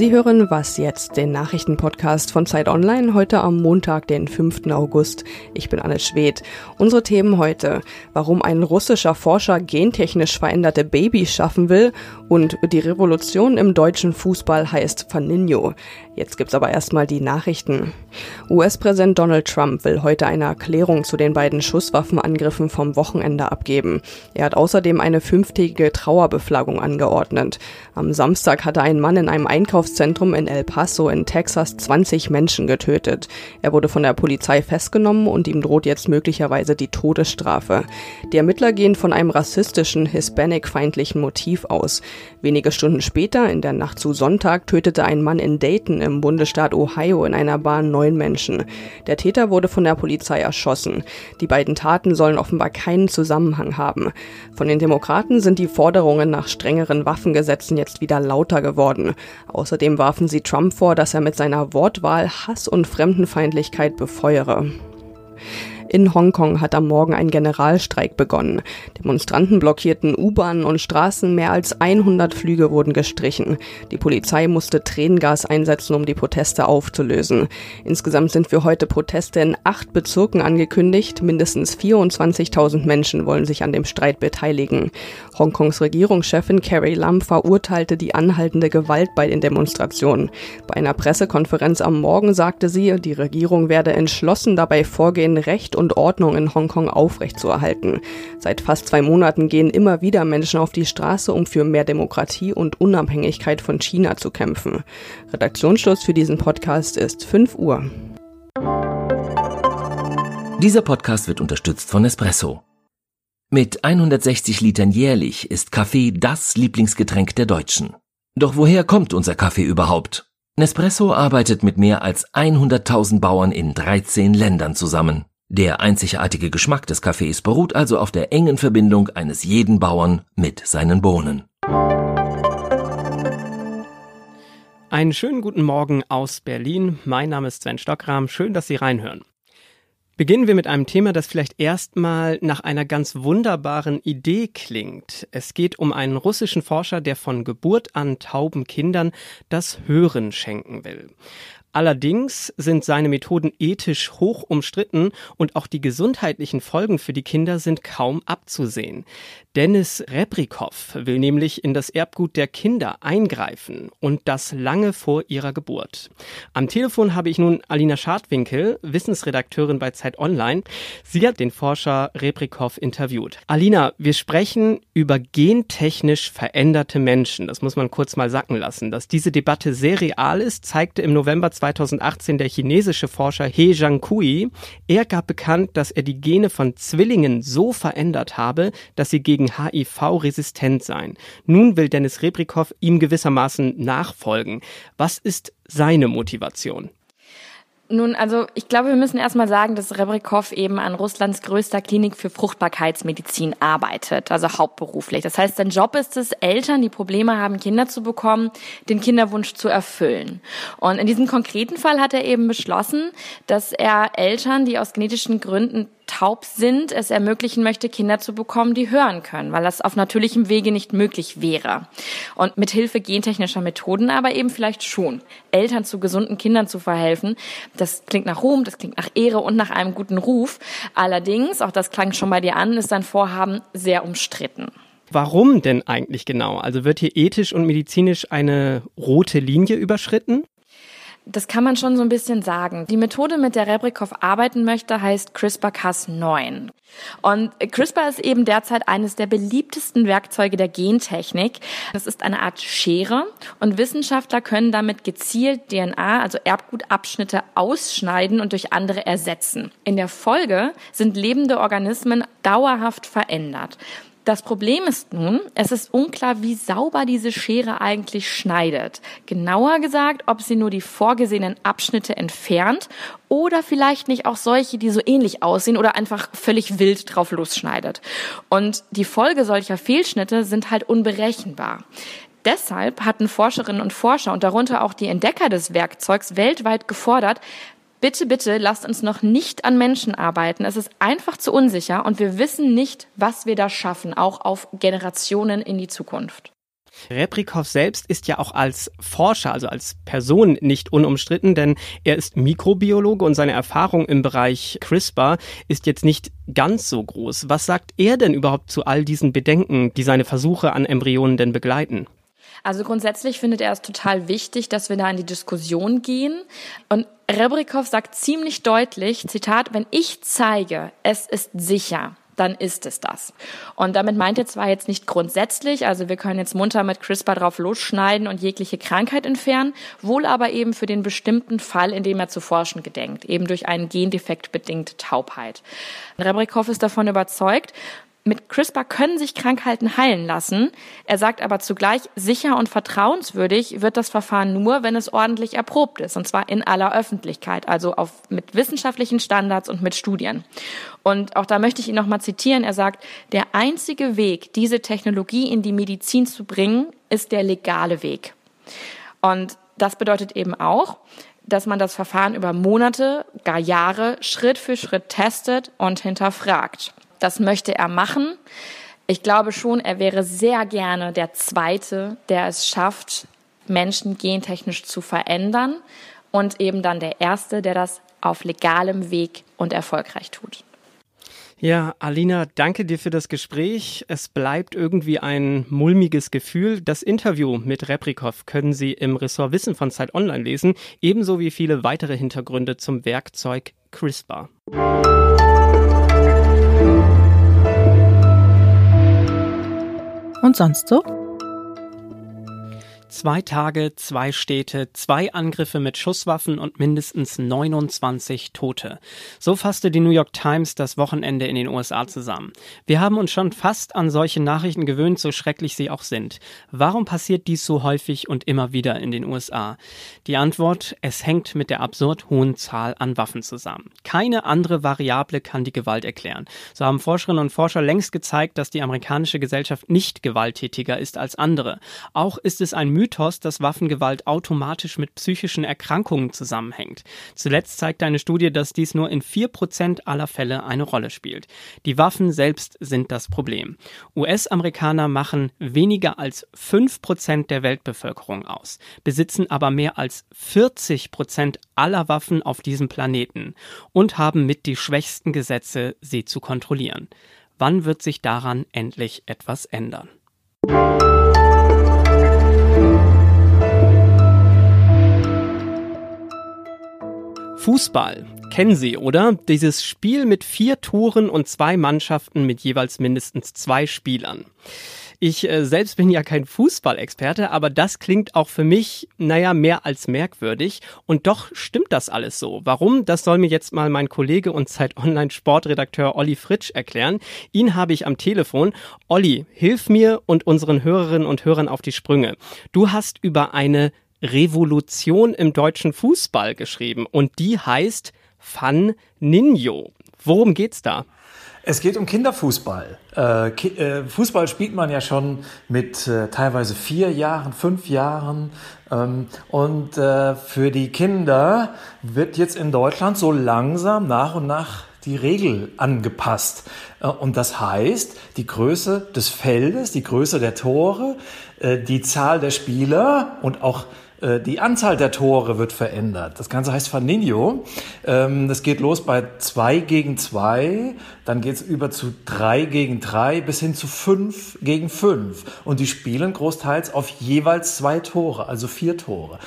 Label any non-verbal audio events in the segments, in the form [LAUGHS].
Sie hören Was jetzt, den Nachrichtenpodcast von Zeit Online, heute am Montag, den 5. August. Ich bin Anne Schwedt. Unsere Themen heute, warum ein russischer Forscher gentechnisch veränderte Babys schaffen will und die Revolution im deutschen Fußball heißt Faninho. Jetzt gibt's aber erstmal die Nachrichten. US-Präsident Donald Trump will heute eine Erklärung zu den beiden Schusswaffenangriffen vom Wochenende abgeben. Er hat außerdem eine fünftägige Trauerbeflaggung angeordnet. Am Samstag hatte ein Mann in einem Einkaufszentrum in El Paso in Texas 20 Menschen getötet. Er wurde von der Polizei festgenommen und ihm droht jetzt möglicherweise die Todesstrafe. Die Ermittler gehen von einem rassistischen, hispanic-feindlichen Motiv aus. Wenige Stunden später, in der Nacht zu Sonntag, tötete ein Mann in Dayton im Bundesstaat Ohio in einer Bahn neun Menschen. Der Täter wurde von der Polizei erschossen. Die beiden Taten sollen offenbar keinen Zusammenhang haben. Von den Demokraten sind die Forderungen nach strengeren Waffengesetzen jetzt wieder lauter geworden. Außerdem warfen sie Trump vor, dass er mit seiner Wortwahl Hass und Fremdenfeindlichkeit befeuere. In Hongkong hat am Morgen ein Generalstreik begonnen. Demonstranten blockierten U-Bahnen und Straßen, mehr als 100 Flüge wurden gestrichen. Die Polizei musste Tränengas einsetzen, um die Proteste aufzulösen. Insgesamt sind für heute Proteste in acht Bezirken angekündigt. Mindestens 24.000 Menschen wollen sich an dem Streit beteiligen. Hongkongs Regierungschefin Carrie Lam verurteilte die anhaltende Gewalt bei den Demonstrationen. Bei einer Pressekonferenz am Morgen sagte sie, die Regierung werde entschlossen dabei vorgehen, Recht und Ordnung in Hongkong aufrechtzuerhalten. Seit fast zwei Monaten gehen immer wieder Menschen auf die Straße, um für mehr Demokratie und Unabhängigkeit von China zu kämpfen. Redaktionsschluss für diesen Podcast ist 5 Uhr. Dieser Podcast wird unterstützt von Espresso. Mit 160 Litern jährlich ist Kaffee das Lieblingsgetränk der Deutschen. Doch woher kommt unser Kaffee überhaupt? Nespresso arbeitet mit mehr als 100.000 Bauern in 13 Ländern zusammen. Der einzigartige Geschmack des Kaffees beruht also auf der engen Verbindung eines jeden Bauern mit seinen Bohnen. Einen schönen guten Morgen aus Berlin. Mein Name ist Sven Stockram. Schön, dass Sie reinhören. Beginnen wir mit einem Thema, das vielleicht erstmal nach einer ganz wunderbaren Idee klingt. Es geht um einen russischen Forscher, der von Geburt an tauben Kindern das Hören schenken will. Allerdings sind seine Methoden ethisch hoch umstritten und auch die gesundheitlichen Folgen für die Kinder sind kaum abzusehen. Dennis Rebrikov will nämlich in das Erbgut der Kinder eingreifen und das lange vor ihrer Geburt. Am Telefon habe ich nun Alina Schadwinkel, Wissensredakteurin bei Zeit Online. Sie hat den Forscher Rebrikov interviewt. Alina, wir sprechen über gentechnisch veränderte Menschen. Das muss man kurz mal sacken lassen. Dass diese Debatte sehr real ist, zeigte im November 2018 der chinesische Forscher He Jiankui. Er gab bekannt, dass er die Gene von Zwillingen so verändert habe, dass sie gegen HIV resistent seien. Nun will Dennis Rebrikov ihm gewissermaßen nachfolgen. Was ist seine Motivation? Nun, also ich glaube, wir müssen erstmal sagen, dass Rebrikov eben an Russlands größter Klinik für Fruchtbarkeitsmedizin arbeitet, also hauptberuflich. Das heißt, sein Job ist es, Eltern, die Probleme haben, Kinder zu bekommen, den Kinderwunsch zu erfüllen. Und in diesem konkreten Fall hat er eben beschlossen, dass er Eltern, die aus genetischen Gründen taub sind, es ermöglichen möchte, Kinder zu bekommen, die hören können, weil das auf natürlichem Wege nicht möglich wäre. Und mit Hilfe gentechnischer Methoden aber eben vielleicht schon. Eltern zu gesunden Kindern zu verhelfen, das klingt nach Ruhm, das klingt nach Ehre und nach einem guten Ruf. Allerdings, auch das klang schon bei dir an, ist sein Vorhaben sehr umstritten. Warum denn eigentlich genau? Also wird hier ethisch und medizinisch eine rote Linie überschritten? Das kann man schon so ein bisschen sagen. Die Methode, mit der Rebrikov arbeiten möchte, heißt CRISPR-Cas9. Und CRISPR ist eben derzeit eines der beliebtesten Werkzeuge der Gentechnik. Das ist eine Art Schere und Wissenschaftler können damit gezielt DNA, also Erbgutabschnitte, ausschneiden und durch andere ersetzen. In der Folge sind lebende Organismen dauerhaft verändert. Das Problem ist nun, es ist unklar, wie sauber diese Schere eigentlich schneidet. Genauer gesagt, ob sie nur die vorgesehenen Abschnitte entfernt oder vielleicht nicht auch solche, die so ähnlich aussehen oder einfach völlig wild drauf losschneidet. Und die Folge solcher Fehlschnitte sind halt unberechenbar. Deshalb hatten Forscherinnen und Forscher und darunter auch die Entdecker des Werkzeugs weltweit gefordert, bitte, bitte lasst uns noch nicht an Menschen arbeiten. Es ist einfach zu unsicher und wir wissen nicht, was wir da schaffen, auch auf Generationen in die Zukunft. Reprikov selbst ist ja auch als Forscher, also als Person nicht unumstritten, denn er ist Mikrobiologe und seine Erfahrung im Bereich CRISPR ist jetzt nicht ganz so groß. Was sagt er denn überhaupt zu all diesen Bedenken, die seine Versuche an Embryonen denn begleiten? Also grundsätzlich findet er es total wichtig, dass wir da in die Diskussion gehen. Und Rebrikov sagt ziemlich deutlich, Zitat, wenn ich zeige, es ist sicher, dann ist es das. Und damit meint er zwar jetzt nicht grundsätzlich, also wir können jetzt munter mit CRISPR drauf losschneiden und jegliche Krankheit entfernen, wohl aber eben für den bestimmten Fall, in dem er zu forschen gedenkt, eben durch einen Gendefekt bedingte Taubheit. Rebrikov ist davon überzeugt, mit CRISPR können sich Krankheiten heilen lassen. Er sagt aber zugleich, sicher und vertrauenswürdig wird das Verfahren nur, wenn es ordentlich erprobt ist, und zwar in aller Öffentlichkeit, also auf, mit wissenschaftlichen Standards und mit Studien. Und auch da möchte ich ihn nochmal zitieren. Er sagt, der einzige Weg, diese Technologie in die Medizin zu bringen, ist der legale Weg. Und das bedeutet eben auch, dass man das Verfahren über Monate, gar Jahre Schritt für Schritt testet und hinterfragt. Das möchte er machen. Ich glaube schon, er wäre sehr gerne der Zweite, der es schafft, Menschen gentechnisch zu verändern und eben dann der Erste, der das auf legalem Weg und erfolgreich tut. Ja, Alina, danke dir für das Gespräch. Es bleibt irgendwie ein mulmiges Gefühl. Das Interview mit Reprikov können Sie im Ressort Wissen von Zeit Online lesen, ebenso wie viele weitere Hintergründe zum Werkzeug CRISPR. Und sonst so? Zwei Tage, zwei Städte, zwei Angriffe mit Schusswaffen und mindestens 29 Tote. So fasste die New York Times das Wochenende in den USA zusammen. Wir haben uns schon fast an solche Nachrichten gewöhnt, so schrecklich sie auch sind. Warum passiert dies so häufig und immer wieder in den USA? Die Antwort, es hängt mit der absurd hohen Zahl an Waffen zusammen. Keine andere Variable kann die Gewalt erklären. So haben Forscherinnen und Forscher längst gezeigt, dass die amerikanische Gesellschaft nicht gewalttätiger ist als andere. Auch ist es ein Mythos, dass Waffengewalt automatisch mit psychischen Erkrankungen zusammenhängt. Zuletzt zeigt eine Studie, dass dies nur in vier Prozent aller Fälle eine Rolle spielt. Die Waffen selbst sind das Problem. US-Amerikaner machen weniger als fünf Prozent der Weltbevölkerung aus, besitzen aber mehr als 40 Prozent aller Waffen auf diesem Planeten und haben mit die schwächsten Gesetze, sie zu kontrollieren. Wann wird sich daran endlich etwas ändern? Fußball. Kennen Sie, oder? Dieses Spiel mit vier Toren und zwei Mannschaften mit jeweils mindestens zwei Spielern. Ich äh, selbst bin ja kein Fußballexperte, aber das klingt auch für mich, naja, mehr als merkwürdig. Und doch stimmt das alles so. Warum? Das soll mir jetzt mal mein Kollege und Zeit Online Sportredakteur Olli Fritsch erklären. Ihn habe ich am Telefon. Olli, hilf mir und unseren Hörerinnen und Hörern auf die Sprünge. Du hast über eine Revolution im deutschen Fußball geschrieben und die heißt Fan Ninjo. Worum geht's da? Es geht um Kinderfußball. Äh, äh, Fußball spielt man ja schon mit äh, teilweise vier Jahren, fünf Jahren. Ähm, und für die Kinder wird jetzt in Deutschland so langsam nach und nach die Regel angepasst. Und das heißt, die Größe des Feldes, die Größe der Tore, die Zahl der Spieler und auch äh, die Anzahl der Tore wird verändert. Das Ganze heißt Faninho. Ähm, das geht los bei zwei gegen zwei, dann geht es über zu drei gegen drei bis hin zu fünf gegen fünf. Und die spielen großteils auf jeweils zwei Tore, also vier Tore.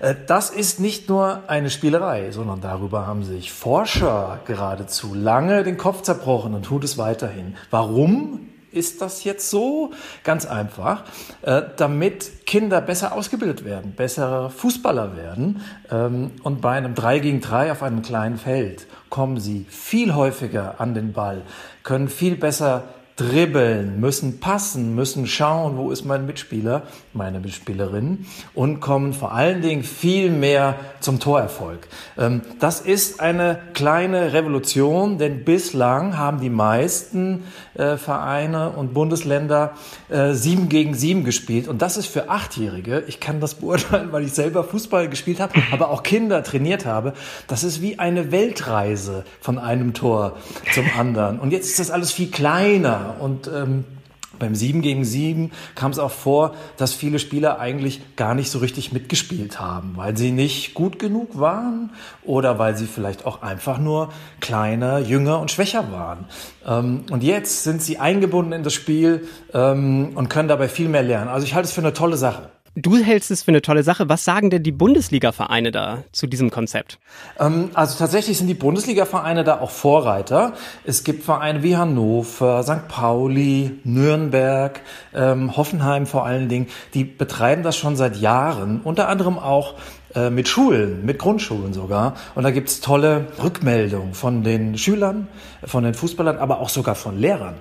Äh, das ist nicht nur eine Spielerei, sondern darüber haben sich Forscher geradezu lange den Kopf zerbrochen und tut es weiterhin. Warum? Ist das jetzt so? Ganz einfach, äh, damit Kinder besser ausgebildet werden, bessere Fußballer werden. Ähm, und bei einem 3 gegen 3 auf einem kleinen Feld kommen sie viel häufiger an den Ball, können viel besser dribbeln, müssen passen, müssen schauen, wo ist mein Mitspieler, meine Mitspielerin und kommen vor allen Dingen viel mehr zum Torerfolg. Ähm, das ist eine kleine Revolution, denn bislang haben die meisten äh, Vereine und Bundesländer äh, sieben gegen sieben gespielt und das ist für Achtjährige, ich kann das beurteilen, weil ich selber Fußball gespielt habe, aber auch Kinder trainiert habe, das ist wie eine Weltreise von einem Tor zum anderen und jetzt ist das alles viel kleiner und ähm, Beim 7 gegen 7 kam es auch vor, dass viele Spieler eigentlich gar nicht so richtig mitgespielt haben, weil sie nicht gut genug waren oder weil sie vielleicht auch einfach nur kleiner, jünger und schwächer waren. Ähm, und jetzt sind sie eingebunden in das Spiel ähm, und können dabei viel mehr lernen. Also ich halte es für eine tolle Sache. Du hältst es für eine tolle Sache. Was sagen denn die Bundesliga-Vereine da zu diesem Konzept? Ähm, also tatsächlich sind die Bundesliga-Vereine da auch Vorreiter. Es gibt Vereine wie Hannover, St. Pauli, Nürnberg, ähm, Hoffenheim vor allen Dingen. Die betreiben das schon seit Jahren. Unter anderem auch äh, mit Schulen, mit Grundschulen sogar. Und da gibt's tolle Rückmeldungen von den Schülern, von den Fußballern, aber auch sogar von Lehrern.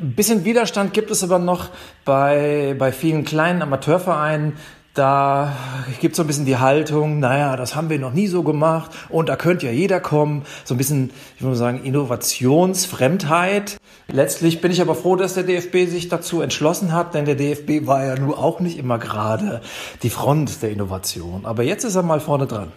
Ein bisschen Widerstand gibt es aber noch bei, bei vielen kleinen Amateurvereinen, da gibt es so ein bisschen die Haltung, naja, das haben wir noch nie so gemacht und da könnte ja jeder kommen. So ein bisschen, ich würde sagen, Innovationsfremdheit. Letztlich bin ich aber froh, dass der DFB sich dazu entschlossen hat, denn der DFB war ja nur auch nicht immer gerade die Front der Innovation. Aber jetzt ist er mal vorne dran.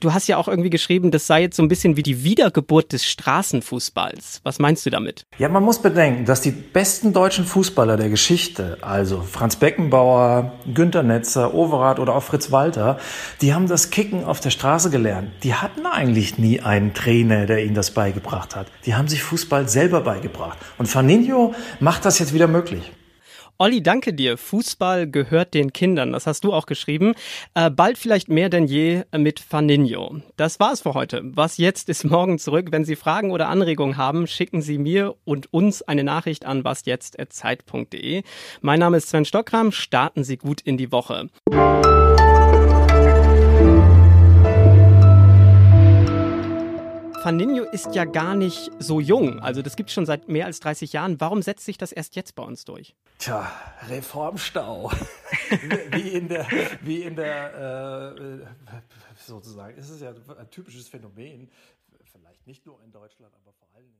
Du hast ja auch irgendwie geschrieben, das sei jetzt so ein bisschen wie die Wiedergeburt des Straßenfußballs. Was meinst du damit? Ja, man muss bedenken, dass die besten deutschen Fußballer der Geschichte, also Franz Beckenbauer, Günter Netzer, Overath oder auch Fritz Walter, die haben das Kicken auf der Straße gelernt. Die hatten eigentlich nie einen Trainer, der ihnen das beigebracht hat. Die haben sich Fußball selber beigebracht. Und Faninho macht das jetzt wieder möglich. Olli, danke dir. Fußball gehört den Kindern. Das hast du auch geschrieben. Äh, bald vielleicht mehr denn je mit Faninho. Das war's für heute. Was jetzt ist morgen zurück. Wenn Sie Fragen oder Anregungen haben, schicken Sie mir und uns eine Nachricht an wasjetzt.zeit.de. Mein Name ist Sven Stockram. Starten Sie gut in die Woche. Faninho ist ja gar nicht so jung. Also das gibt es schon seit mehr als 30 Jahren. Warum setzt sich das erst jetzt bei uns durch? Tja, Reformstau. [LAUGHS] wie in der, wie in der äh, sozusagen, es ist ja ein typisches Phänomen, vielleicht nicht nur in Deutschland, aber vor Dingen.